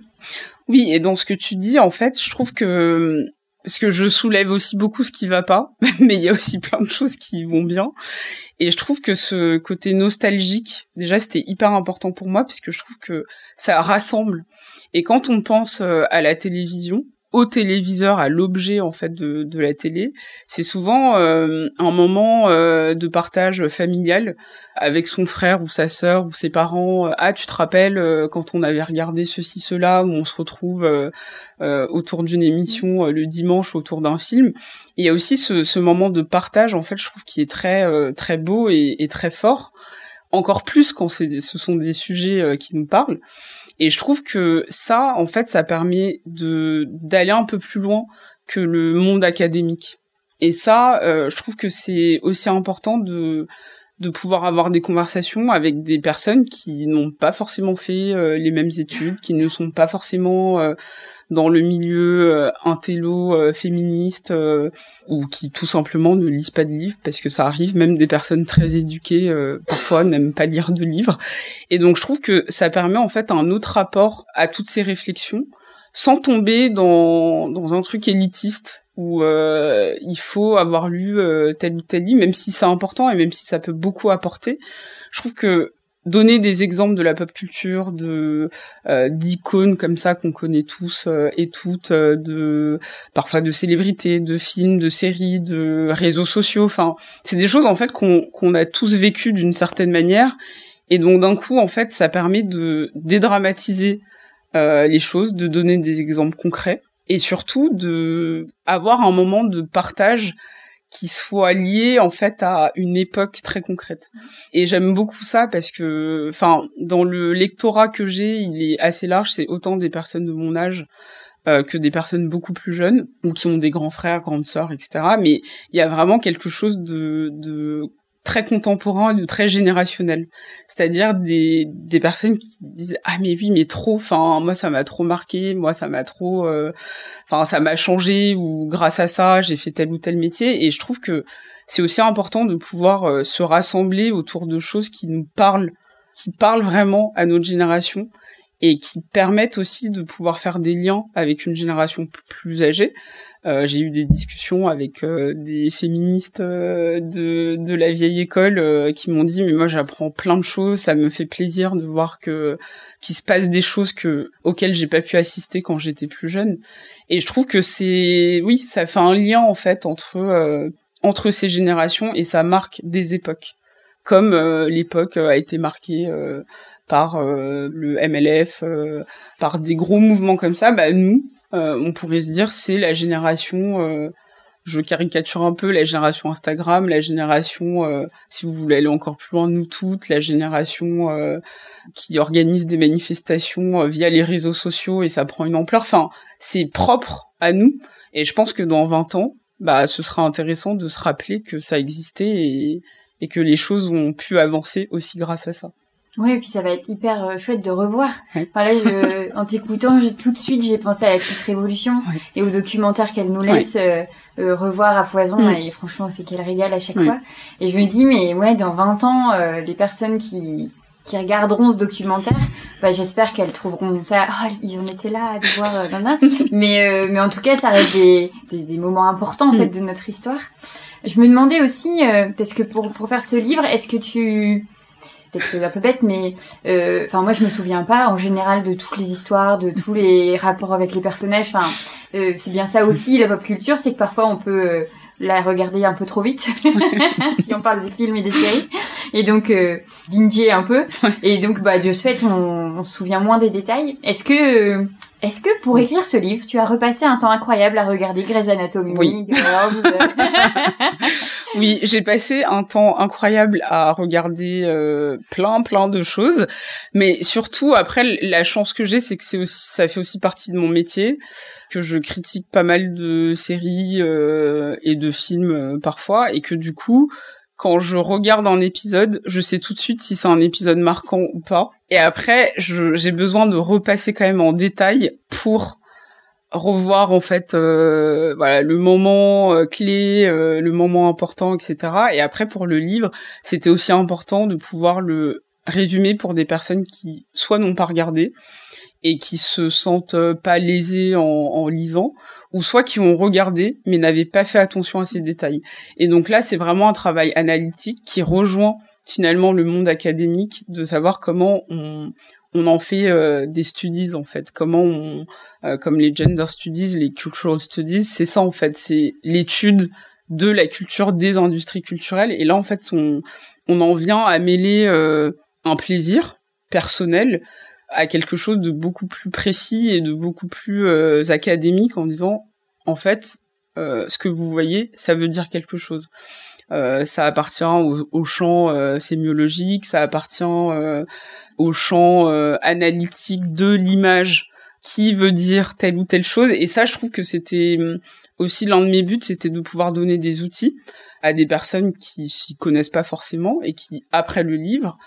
Oui, et dans ce que tu dis, en fait, je trouve que parce que je soulève aussi beaucoup ce qui va pas, mais il y a aussi plein de choses qui vont bien. Et je trouve que ce côté nostalgique, déjà, c'était hyper important pour moi, puisque je trouve que ça rassemble. Et quand on pense euh, à la télévision, au téléviseur, à l'objet en fait de, de la télé, c'est souvent euh, un moment euh, de partage familial avec son frère ou sa sœur ou ses parents. Ah, tu te rappelles quand on avait regardé ceci, cela, où on se retrouve autour d'une émission le dimanche autour d'un film? il y a aussi ce, ce, moment de partage en fait, je trouve qui est très très beau et, et très fort. Encore plus quand c'est ce sont des sujets qui nous parlent. Et je trouve que ça, en fait, ça permet d'aller un peu plus loin que le monde académique. Et ça, euh, je trouve que c'est aussi important de de pouvoir avoir des conversations avec des personnes qui n'ont pas forcément fait euh, les mêmes études, qui ne sont pas forcément euh, dans le milieu euh, intello euh, féministe euh, ou qui tout simplement ne lisent pas de livres parce que ça arrive même des personnes très éduquées parfois n'aiment pas lire de livres. Et donc je trouve que ça permet en fait un autre rapport à toutes ces réflexions sans tomber dans dans un truc élitiste où il faut avoir lu tel ou tel livre même si c'est important et même si ça peut beaucoup apporter. Je trouve que donner des exemples de la pop culture, euh, d'icônes comme ça qu'on connaît tous euh, et toutes, euh, parfois de célébrités, de films, de séries, de réseaux sociaux. Enfin, c'est des choses en fait qu'on qu'on a tous vécu d'une certaine manière, et donc d'un coup en fait ça permet de dédramatiser les choses, de donner des exemples concrets et surtout de avoir un moment de partage qui soit lié en fait à une époque très concrète. Et j'aime beaucoup ça parce que, enfin, dans le lectorat que j'ai, il est assez large. C'est autant des personnes de mon âge euh, que des personnes beaucoup plus jeunes ou qui ont des grands frères, grandes sœurs, etc. Mais il y a vraiment quelque chose de, de très contemporain et de très générationnel. C'est-à-dire des, des personnes qui disent ah mais oui mais trop enfin moi ça m'a trop marqué, moi ça m'a trop euh, enfin ça m'a changé ou grâce à ça, j'ai fait tel ou tel métier et je trouve que c'est aussi important de pouvoir euh, se rassembler autour de choses qui nous parlent qui parlent vraiment à notre génération et qui permettent aussi de pouvoir faire des liens avec une génération plus âgée euh, j'ai eu des discussions avec euh, des féministes euh, de, de la vieille école qui m'ont dit mais moi j'apprends plein de choses, ça me fait plaisir de voir que qu'il se passe des choses que auxquelles j'ai pas pu assister quand j'étais plus jeune. Et je trouve que c'est oui, ça fait un lien en fait entre entre ces générations et ça marque des époques. Comme l'époque a été marquée par le MLF, par des gros mouvements comme ça, bah nous, euh, on pourrait se dire c'est la génération euh, je caricature un peu la génération Instagram, la génération, euh, si vous voulez aller encore plus loin, nous toutes, la génération qui organise des manifestations via les réseaux sociaux et ça prend une ampleur. Enfin, c'est propre à nous et je pense que dans 20 ans, bah, ce sera intéressant de se rappeler que ça existait et que les choses ont pu avancer aussi grâce à ça. Oui, et puis ça va être hyper euh, chouette de revoir. Enfin, là, je, en t'écoutant, tout de suite, j'ai pensé à la petite révolution et au documentaire qu'elle nous laisse euh, euh, revoir à foison. Mm. Et franchement, c'est qu'elle régale à chaque fois. Et je me dis, mais ouais, dans 20 ans, les personnes qui qui regarderont ce documentaire, bah, j'espère qu'elles trouveront ça. Oh, ils en étaient là à devoir, euh, mais mais en tout cas, ça reste des, des, des moments importants en mm. fait de notre histoire. Je me demandais aussi, parce que pour pour faire ce livre, est-ce que tu peut-être c'est un peu bête, mais euh, enfin moi je me souviens pas en général de toutes les histoires, de tous les rapports avec les personnages. Enfin euh, c'est bien ça aussi la pop culture, c'est que parfois on peut euh, la regarder un peu trop vite si on parle des films et des séries et donc euh, binger un peu et donc bah de ce fait on, on se souvient moins des détails. Est-ce que est-ce que pour écrire ce livre, tu as repassé un temps incroyable à regarder Grey's Anatomy Oui. oui, j'ai passé un temps incroyable à regarder euh, plein plein de choses, mais surtout après la chance que j'ai, c'est que c'est aussi ça fait aussi partie de mon métier que je critique pas mal de séries euh, et de films euh, parfois et que du coup quand je regarde un épisode, je sais tout de suite si c'est un épisode marquant ou pas. Et après, j'ai besoin de repasser quand même en détail pour revoir en fait euh, voilà le moment euh, clé, euh, le moment important, etc. Et après pour le livre, c'était aussi important de pouvoir le résumer pour des personnes qui soit n'ont pas regardé et qui se sentent pas lésées en, en lisant, ou soit qui ont regardé mais n'avaient pas fait attention à ces détails. Et donc là, c'est vraiment un travail analytique qui rejoint finalement le monde académique de savoir comment on, on en fait des studies en fait. Comment on, comme les gender studies, les cultural studies, c'est ça en fait. C'est l'étude de la culture des industries culturelles. Et là en fait, on, en vient à mêler un plaisir personnel à quelque chose de beaucoup plus précis et de beaucoup plus euh, académique en disant en fait euh, ce que vous voyez ça veut dire quelque chose euh, ça appartient au, champ sémiologique ça appartient au champ analytique de l'image qui veut dire telle ou telle chose. Et ça je trouve que c'était hum, aussi l'un de mes buts c'était de pouvoir donner des outils à des personnes qui s'y connaissent pas forcément et qui après le livre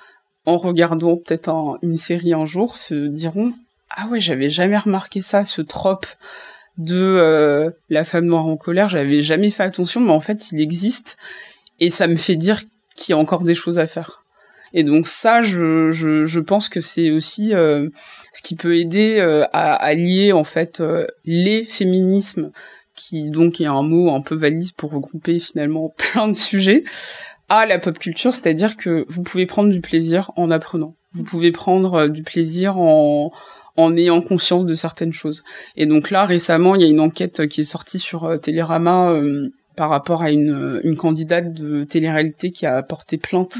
en regardant peut-être une série un jour, se diront ah ouais, j'avais jamais remarqué ça, ce trope de euh, la femme noire en colère, j'avais jamais fait attention, mais en fait, il existe et ça me fait dire qu'il y a encore des choses à faire. Et donc ça, je, je, je pense que c'est aussi euh, ce qui peut aider euh, à, à, lier en fait les féminismes, qui donc est un mot un peu valise pour regrouper finalement plein de sujets, à la pop culture, c'est-à-dire que vous pouvez prendre du plaisir en apprenant. Vous pouvez prendre euh, du plaisir en en ayant conscience de certaines choses. Et donc là, récemment, il y a une enquête qui est sortie sur euh, Télérama euh, par rapport à une, une candidate de télé-réalité qui a porté plainte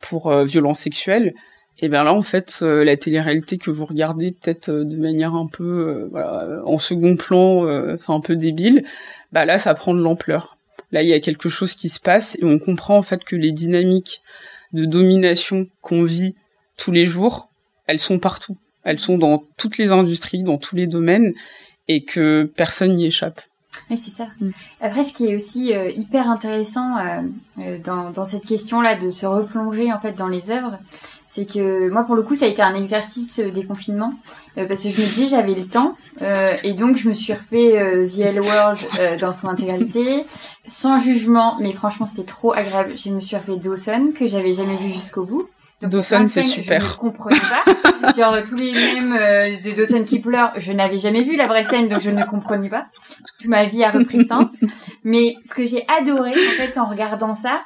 pour violence sexuelle. Et bien là, en fait, la télé-réalité que vous regardez peut-être de manière un peu voilà, en second plan, c'est un peu débile. Bah là, ça prend de l'ampleur. Là, il y a quelque chose qui se passe et on comprend en fait que les dynamiques de domination qu'on vit tous les jours, elles sont partout. Elles sont dans toutes les industries, dans tous les domaines et que personne n'y échappe. Oui, c'est ça. Après, ce qui est aussi euh, hyper intéressant euh, euh, dans, cette question-là de se replonger en fait dans les œuvres, c'est que moi pour le coup ça a été un exercice euh, des confinements euh, parce que je me disais j'avais le temps et donc je me suis refait The L World dans son intégralité sans jugement mais franchement c'était trop agréable je me suis refait Dawson que j'avais jamais vu jusqu'au bout Dawson c'est super je ne comprenais pas. Genre tous les mêmes de Dawson qui pleure je n'avais jamais vu la vraie scène donc je ne comprenais pas. Toute ma vie a repris sens. Mais ce que j'ai adoré en fait en regardant ça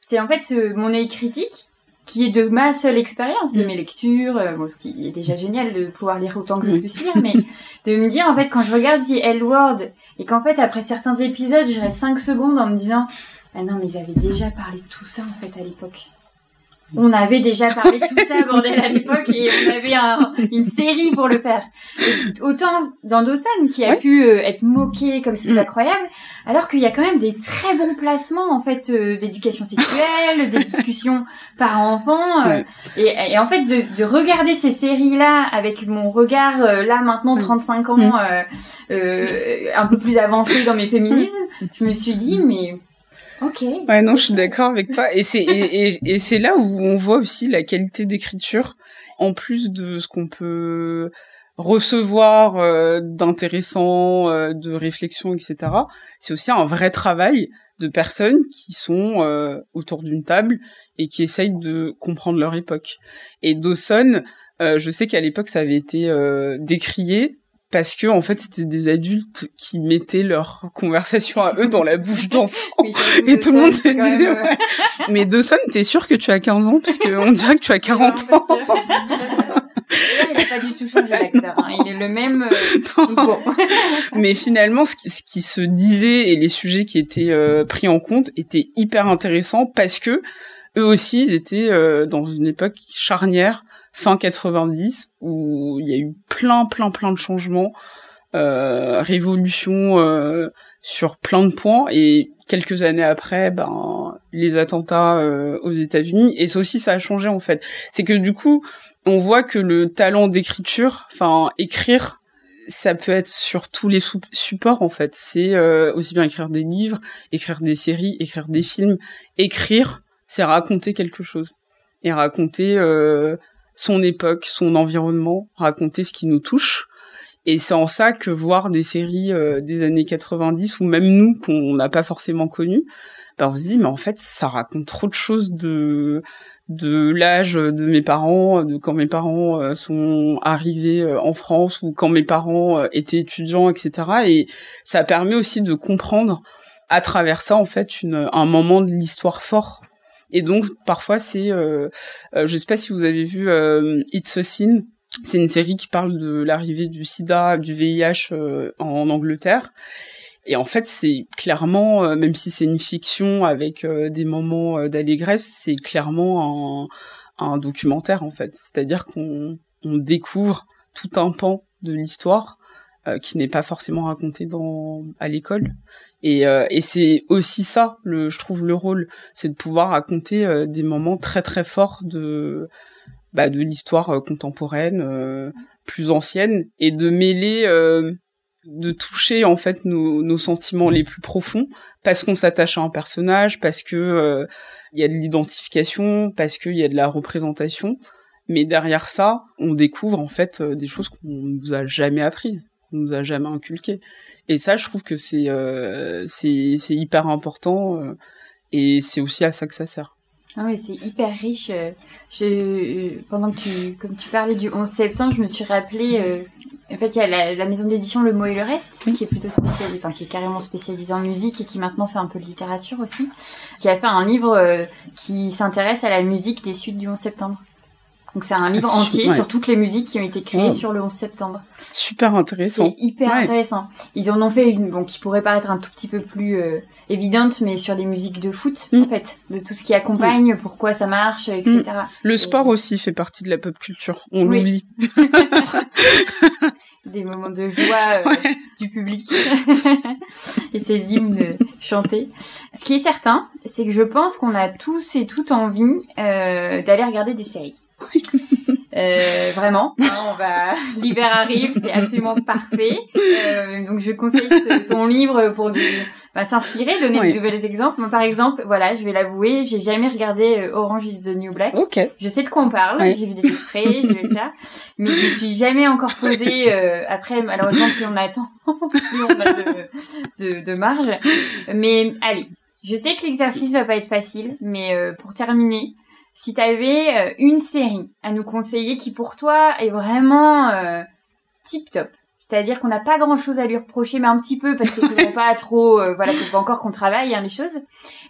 c'est en fait mon œil critique qui est de ma seule expérience, de mm. mes lectures, euh, ce qui est déjà génial de pouvoir lire autant que je mm. puisse lire, mais de me dire en fait quand je regarde The L Word et qu'en fait après certains épisodes je reste 5 secondes en me disant ah non mais ils avaient déjà parlé de tout ça en fait à l'époque on avait déjà parlé de tout ça, bordel, à l'époque, et on avait un, une série pour le faire. autant dans Dawson, qui a pu euh, être moqué comme c'est mm. incroyable, alors qu'il y a quand même des très bons placements, en fait, euh, d'éducation sexuelle, des discussions par enfants, euh, et, en fait, de, de regarder ces séries-là avec mon regard, là, maintenant, 35 ans, mm. un peu plus avancé dans mes féminismes, je me suis dit, mais Ok. Ouais, non, je suis d'accord avec toi. Et c'est et, et, c'est là où on voit aussi la qualité d'écriture, en plus de ce qu'on peut recevoir euh, d'intéressant, euh, de réflexion, etc. C'est aussi un vrai travail de personnes qui sont euh, autour d'une table et qui essayent de comprendre leur époque. Et Dawson, je sais qu'à l'époque ça avait été décrié parce que en fait c'était des adultes qui mettaient leur conversation à eux dans la bouche d'enfants. et tout le monde se disait mais Dawson t'es sûr que tu as 15 ans? Parce qu'on dirait que tu as 40 ans. Il n'est pas du tout changé d'acteur, hein. il est le même. Euh, mais finalement, ce qui, ce qui, se disait et les sujets qui étaient euh, pris en compte étaient hyper intéressants parce que eux aussi, ils étaient euh, dans une époque charnière fin 90 où il y a eu plein plein plein de changements, euh, révolution euh, sur plein de points et quelques années après, ben les attentats euh, aux États-Unis et ça aussi ça a changé en fait. C'est que du coup on voit que le talent d'écriture, enfin écrire ça peut être sur tous les supports en fait. C'est euh, aussi bien écrire des livres, écrire des séries, écrire des films. Écrire, c'est raconter quelque chose et raconter euh, son époque, son environnement, raconter ce qui nous touche. Et c'est en ça que voir des séries euh, des années 90 ou même nous qu'on n'a pas forcément connues, ben on se dit mais en fait ça raconte trop de choses de de l'âge de mes parents, de quand mes parents euh, sont arrivés euh, en France ou quand mes parents étaient étudiants, etc. Et ça permet aussi de comprendre à travers ça en fait une, un moment de l'histoire fort et donc parfois c'est, euh, euh, je sais pas si vous avez vu euh, It's a Sin C'est une série qui parle de l'arrivée du sida, du VIH en Angleterre. Et en fait, c'est clairement, même si c'est une fiction avec des moments d'allégresse, c'est clairement un, un, documentaire en fait. C'est-à-dire qu'on on découvre tout un pan de l'histoire euh, qui n'est pas forcément raconté dans à l'école. Et, euh, et c'est aussi ça, le, je trouve le rôle, c'est de pouvoir raconter euh, des moments très très forts de bah, de l'histoire contemporaine, plus ancienne, et de mêler, de toucher en fait nos, nos sentiments les plus profonds, parce qu'on s'attache à un personnage, parce que il y a de l'identification, parce qu'il y a de la représentation. Mais derrière ça, on découvre en fait des choses qu'on nous a jamais apprises nous a jamais inculqué. Et ça, je trouve que c'est euh, c'est hyper important euh, et c'est aussi à ça que ça sert. Ah oui, c'est hyper riche. Euh, je, pendant que tu, comme tu parlais du 11 septembre, je me suis rappelé. en fait, il y a la, la maison d'édition Le Mot et le Reste, qui est plutôt spécialisée, enfin qui est carrément spécialisée en musique et qui maintenant fait un peu de littérature aussi, qui a fait un livre qui s'intéresse à la musique des suites du 11 septembre. Donc c'est un livre ah, entier sur toutes les musiques qui ont été créées sur le 11 septembre. Super intéressant. C'est hyper intéressant. Ils en ont fait une bon qui pourrait paraître un tout petit peu plus euh, évidente, mais sur les musiques de foot mm. en fait, de tout ce qui accompagne, pourquoi ça marche, etc. Mm. Le sport aussi fait partie de la pop culture. On l'oublie. Des moments de joie euh, du public et ces hymnes chantés. Ce qui est certain, c'est que je pense qu'on a tous et toutes envie euh, d'aller regarder des séries. Euh, vraiment, hein, on va l'hiver arrive, c'est absolument parfait. Euh, donc je conseille ton livre pour bah, s'inspirer, donner de nouveaux exemples. Moi, par exemple, voilà, je vais l'avouer, j'ai jamais regardé euh, Orange is the New Black. Je sais de quoi on parle, j'ai vu des extraits, j'ai vu ça, mais je me suis jamais encore posée. Euh, après, malheureusement, plus on attend, plus on a de, de, de marge. Mais allez, je sais que l'exercice va pas être facile, mais euh, pour terminer, si tu avais euh, une série à nous conseiller qui pour toi est vraiment euh, tip top, c'est-à-dire qu'on n'a pas grand-chose à lui reprocher, mais un petit peu parce que faudrait pas trop, euh, voilà, faut pas encore qu'on travaille hein, les choses,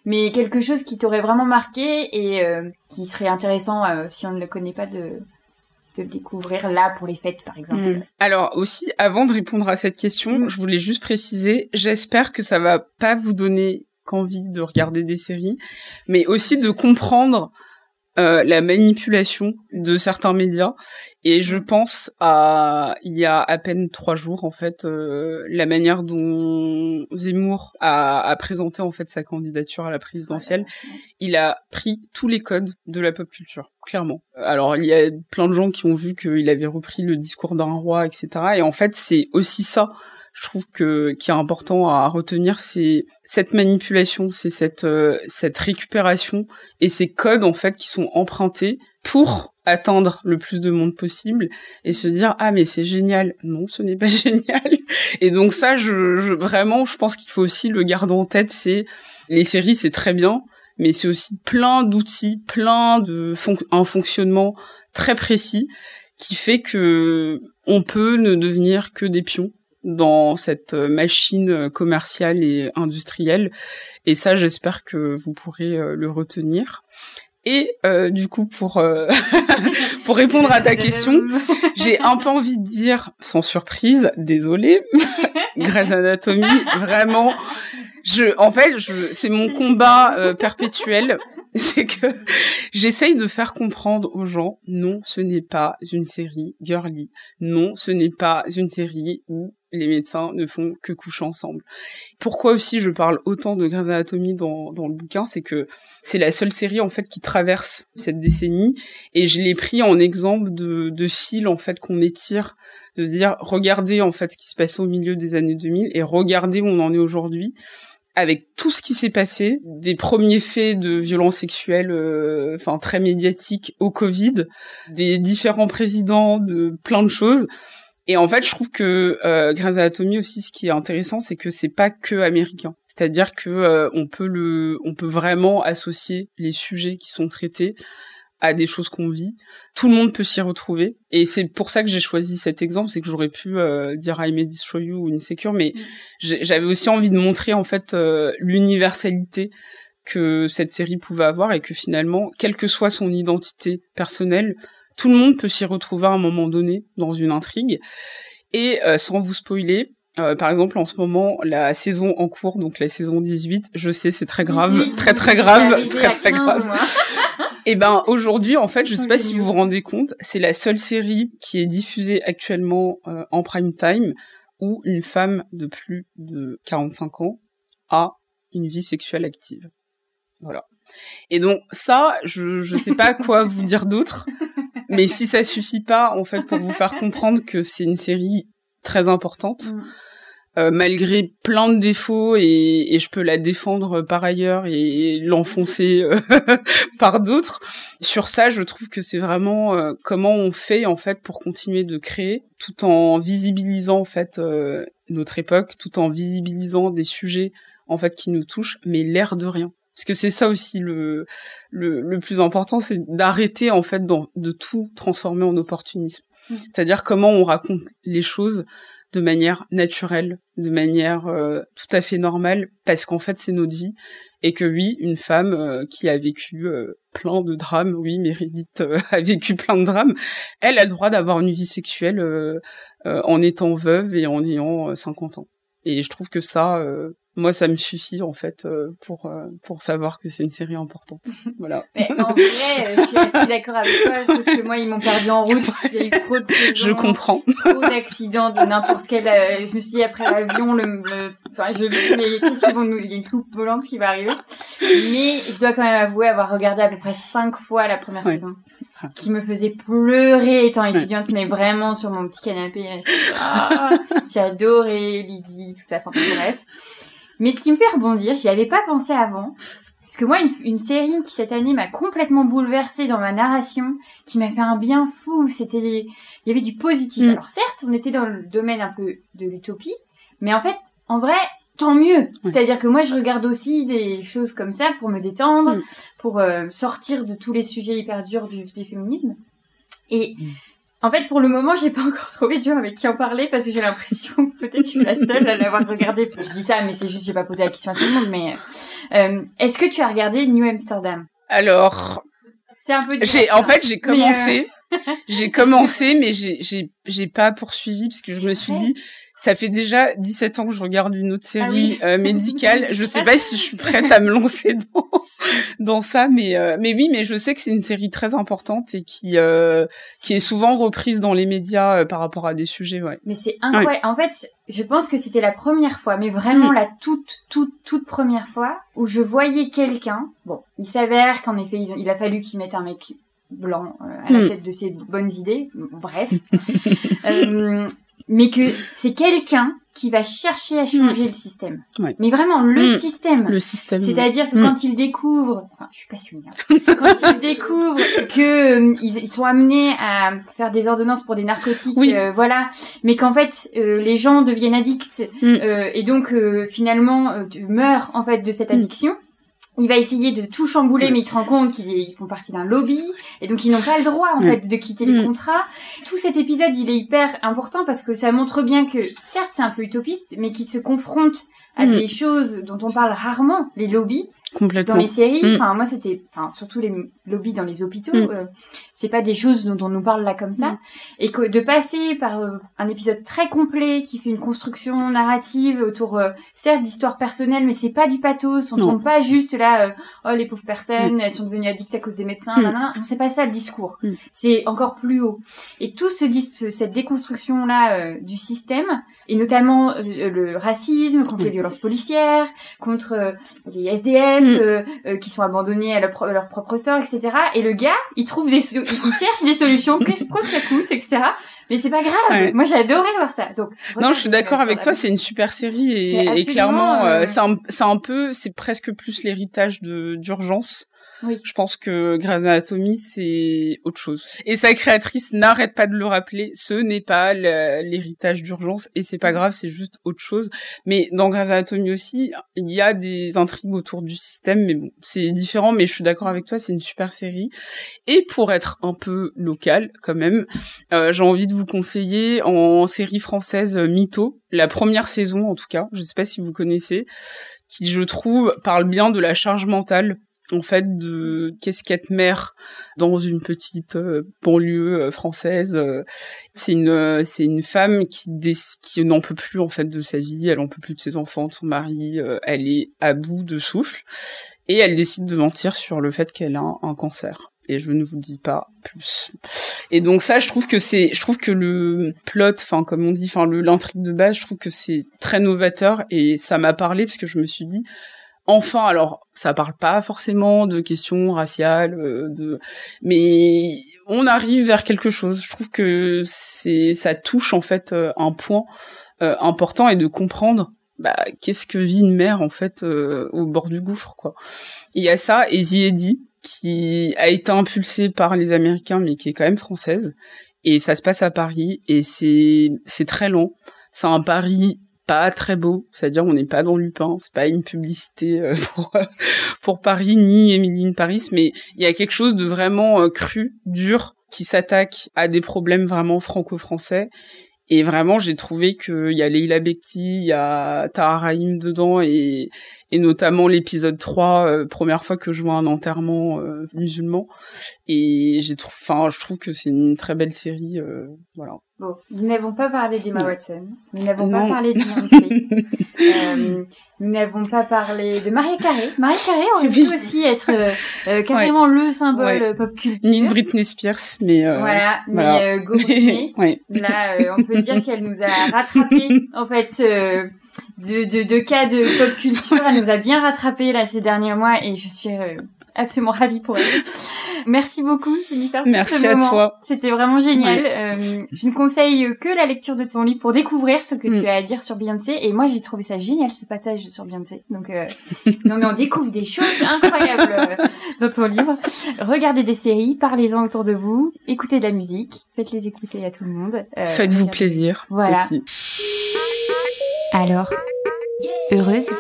mais quelque chose qui t'aurait vraiment marqué et qui serait intéressant si on ne le connaît pas de de le découvrir là pour les fêtes par exemple. Hmm. Alors aussi avant de répondre à cette question, hmm. je voulais juste préciser, j'espère que ça va pas vous donner qu'envie de regarder des séries, mais aussi de comprendre euh, la manipulation de certains médias. Et je pense à il y a à peine trois jours en fait euh, la manière dont Zemmour a, présenté en fait sa candidature à la présidentielle. Il a pris tous les codes de la pop culture clairement. Alors il y a plein de gens qui ont vu qu'il avait repris le discours d'un roi etc et en fait c'est aussi ça je trouve que qui est important à retenir, c'est cette manipulation, c'est cette euh, cette récupération et ces codes en fait qui sont empruntés pour atteindre le plus de monde possible et se dire ah mais c'est génial. Non ce n'est pas génial. Et donc ça je, je vraiment je pense qu'il faut aussi le garder en tête c'est les séries c'est très bien mais c'est aussi plein d'outils plein de un fonctionnement très précis qui fait que on peut ne devenir que des pions dans cette euh, machine euh, commerciale et industrielle. Et ça, j'espère que vous pourrez euh, le retenir. Et du coup, pour pour répondre à ta question, j'ai un peu envie de dire, sans surprise, désolé, Grey's Anatomy, vraiment, je, en fait, je, c'est mon combat perpétuel. C'est que j'essaye de faire comprendre aux gens, non, ce n'est pas une série girly. Non, ce n'est pas une série où les médecins ne font que coucher ensemble. Pourquoi aussi je parle autant de Grey's Anatomy dans, dans le bouquin, c'est que c'est la seule série en fait qui traverse cette décennie et je l'ai pris en exemple de, de fil en fait qu'on étire, de se dire regardez en fait ce qui se passait au milieu des années 2000 et regardez où on en est aujourd'hui avec tout ce qui s'est passé, des premiers faits de violences sexuelles, euh, enfin très médiatiques au Covid, des différents présidents, de plein de choses. Et en fait, je trouve que euh, Grey's Anatomy aussi, ce qui est intéressant, c'est que c'est pas que américain. C'est-à-dire que euh, on peut le, on peut vraiment associer les sujets qui sont traités à des choses qu'on vit. Tout le monde peut s'y retrouver. Et c'est pour ça que j'ai choisi cet exemple, c'est que j'aurais pu euh, dire I May Destroy You ou Insecure, mais mm. j'avais aussi envie de montrer en fait euh, l'universalité que cette série pouvait avoir et que finalement, quelle que soit son identité personnelle, tout le monde peut s'y retrouver à un moment donné dans une intrigue. Et sans vous spoiler, par exemple, en ce moment, la saison en cours, donc la saison 18, je sais, c'est très grave, très très grave, très très grave. Et eh ben aujourd'hui, en fait, je sais pas si vous vous rendez compte, c'est la seule série qui est diffusée actuellement en prime time où une femme de plus de 45 ans a une vie sexuelle active. Voilà. Et donc ça, je je sais pas quoi vous dire d'autre, mais si ça suffit pas en fait pour vous faire comprendre que c'est une série très importante, mm. euh, malgré plein de défauts et, et, je peux la défendre par ailleurs et l'enfoncer euh, par d'autres. Sur ça, je trouve que c'est vraiment euh, comment on fait en fait pour continuer de créer, tout en visibilisant en fait notre époque, tout en visibilisant des sujets en fait qui nous touchent, mais l'air de rien. Parce que c'est ça aussi le, le, le plus important, c'est d'arrêter en fait de tout transformer en opportunisme. Mm. C'est-à-dire comment on raconte les choses de manière naturelle, de manière euh, tout à fait normale, parce qu'en fait c'est notre vie et que oui, une femme euh, qui a vécu euh, plein de drames, oui, Mérédith a vécu plein de drames, elle a le droit d'avoir une vie sexuelle en étant veuve et en ayant 50 ans. Et je trouve que ça, moi ça me suffit en fait euh, pour euh, pour savoir que c'est une série importante. Voilà. Mais en vrai euh, je suis assez d'accord avec toi sauf que moi ils m'ont perdu en route. Il y a eu trop de saisons, je comprends. trop d'accidents de n'importe quel je me suis dit après l'avion le, enfin je mais qu'est-ce qu'ils vont nous il y a une soupe volante qui va arriver. Mais je dois quand même avouer avoir regardé à peu près cinq fois la première saison qui me faisait pleurer étant étudiante mais vraiment sur mon petit canapé ah, j'ai adoré Lydie tout ça enfin bref mais ce qui me fait rebondir, j'y avais pas pensé avant. Parce que moi, une, série qui cette année m'a complètement bouleversée dans ma narration, qui m'a fait un bien fou, c'était, il y avait du positif. Mm. Alors certes, on était dans le domaine un peu de l'utopie, mais en fait, en vrai, tant mieux. C'est-à-dire que moi, je regarde aussi des choses comme ça pour me détendre, mm. pour euh, sortir de tous les sujets hyper durs du, du féminisme. Et mm. En fait, pour le moment, j'ai pas encore trouvé de gens avec qui en parler parce que j'ai l'impression que peut-être je suis la seule à l'avoir regardé. Je dis ça, mais c'est juste j'ai pas posé la question à tout le monde. Mais euh, est-ce que tu as regardé New Amsterdam? Alors, c'est un peu. J'ai en fait j'ai commencé, euh, j'ai commencé, mais j'ai j'ai j'ai pas poursuivi parce que je me suis dit ça fait déjà 17 ans que je regarde une autre série ah euh, médicale. Je sais pas si je suis prête à me lancer dans dans ça, mais euh, mais oui, mais je sais que c'est une série très importante et qui euh, qui est souvent reprise dans les médias par rapport à des sujets. Ouais. Mais c'est incroyable. En fait, je pense que c'était la première fois, mais vraiment mm. la toute toute toute première fois où je voyais quelqu'un. Bon, il s'avère qu'en effet, il a fallu qu'ils mettent un mec blanc à la mm. tête de ses bonnes idées. Bref. euh, mais que c'est quelqu'un qui va chercher à changer mm. le système. Mais vraiment le mm. système. Le système. C'est-à-dire que mm. quand il découvre, enfin, je suis pas sûre, quand il découvre que euh, ils, sont amenés à faire des ordonnances pour des narcotiques, euh, voilà, mais qu'en fait euh, les gens deviennent addicts et donc finalement meurent en fait de cette addiction il va essayer de tout chambouler, mais il se rend compte qu'ils font partie d'un lobby et donc ils n'ont pas le droit en fait de quitter les mm. contrats. Tout cet épisode, il est hyper important parce que ça montre bien que certes c'est un peu utopiste, mais qu'il se confronte à mm. des choses dont on parle rarement, les lobbies, Complètement. Dans les séries, mm. enfin moi c'était, enfin surtout les lobbies dans les hôpitaux, euh, c'est pas des choses dont on nous parle là comme ça, mm. et que de passer par euh, un épisode très complet qui fait une construction narrative autour, euh, certes d'histoires personnelles, mais c'est pas du pathos, on ne tombe pas juste là, oh les pauvres personnes, elles sont devenues addictes à cause des médecins, non c'est pas ça le discours, c'est encore plus haut. Et tout ce, cette déconstruction là du système, et notamment le racisme contre les violences policières, contre les SDF Mm. Euh, euh, qui sont abandonnés à leur, propre sort, etc. Et le gars, il trouve des, il, cherche des solutions, quoi que ça coûte, etc. Mais c'est pas grave. Moi, j'ai adoré voir ça. Donc, non, je suis d'accord avec toi. C'est une super série et, clairement, euh, c'est un, un, peu, c'est presque plus l'héritage de d'urgence oui. Je pense que Grey's Anatomy, c'est autre chose. Et sa créatrice n'arrête pas de le rappeler, ce n'est pas l'héritage d'urgence, et c'est pas grave, c'est juste autre chose. Mais dans Grey's Anatomy aussi, il y a des intrigues autour du système, mais bon, c'est différent, mais je suis d'accord avec toi, c'est une super série. Et pour être un peu local, quand même, euh, j'ai envie de vous conseiller en série française euh, Mytho, la première saison en tout cas, je sais pas si vous connaissez, qui je trouve parle bien de la charge mentale en fait de casquette mère dans une petite euh, banlieue euh, française. Euh, c'est une c'est une femme qui qui n'en peut plus en fait de sa vie, elle en peut plus de ses enfants, de son mari, elle est à bout de souffle et elle décide de mentir sur le fait qu'elle a un, cancer. Et je ne vous dis pas plus. Et donc ça, je trouve que c'est, je trouve que le plot, enfin comme on dit, enfin l'intrigue de base, je trouve que c'est très novateur et ça m'a parlé parce que je me suis dit, enfin, alors ça parle pas forcément de questions raciales, euh, mais on arrive vers quelque chose. Je trouve que ça touche en fait euh, un point euh, important et de comprendre bah, qu'est-ce que vit une mère en fait au bord du gouffre. Il y a ça et Ziedi qui a été impulsée par les Américains mais qui est quand même française et ça se passe à Paris et c'est c'est très long. C'est un Paris pas très beau, c'est-à-dire on n'est pas dans Lupin, c'est pas une publicité euh, pour pour Paris ni Emily Paris, mais il y a quelque chose de vraiment euh, cru, dur, qui s'attaque à des problèmes vraiment franco-français. Et vraiment, j'ai trouvé qu'il y a Leila Bekti, il y a dedans, et, et notamment l'épisode 3, euh, première fois que je vois un enterrement musulman. Et j'ai trouvé, enfin, je trouve que c'est une très belle série, voilà. Bon, nous n'avons pas parlé d'Emma Watson, nous n'avons pas parlé de Beyoncé, euh, nous n'avons pas parlé de Maria Carey. Maria Carey aurait pu aussi être euh, euh, carrément le symbole pop culture. Ni Britney Spears, mais voilà, mais go Là, on peut dire qu'elle nous a rattrapé en fait de, de, de cas de pop culture. Elle nous a bien rattrapé là ces derniers mois et je suis absolument ravie pour elle. Merci beaucoup, Jennifer. Merci à toi. C'était vraiment génial. Euh, je ne conseille que la lecture de ton livre pour découvrir ce que tu mm. as à dire sur Beyoncé. Et moi, j'ai trouvé ça génial, ce passage sur Beyoncé. Donc, euh, non, mais on découvre des choses incroyables euh, dans ton livre. Regardez des séries, parlez-en autour de vous, écoutez de la musique, faites-les écouter à tout le monde. Euh, Faites-vous plaisir. Voilà. Alors, heureuse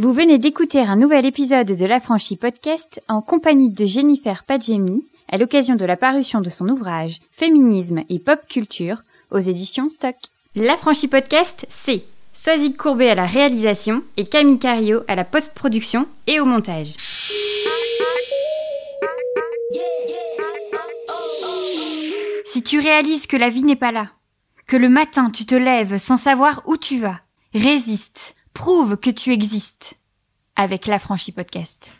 vous venez d'écouter un nouvel épisode de l'Affranchi Podcast en compagnie de Jennifer Padjemi à l'occasion de la parution de son ouvrage Féminisme et pop culture aux éditions Stock. L'Affranchi Podcast, c'est Soisy Courbet à la réalisation et Camille Cario à la post-production et au montage. Si tu réalises que la vie n'est pas là, que le matin tu te lèves sans savoir où tu vas, résiste Prouve que tu existes avec l'affranchi podcast.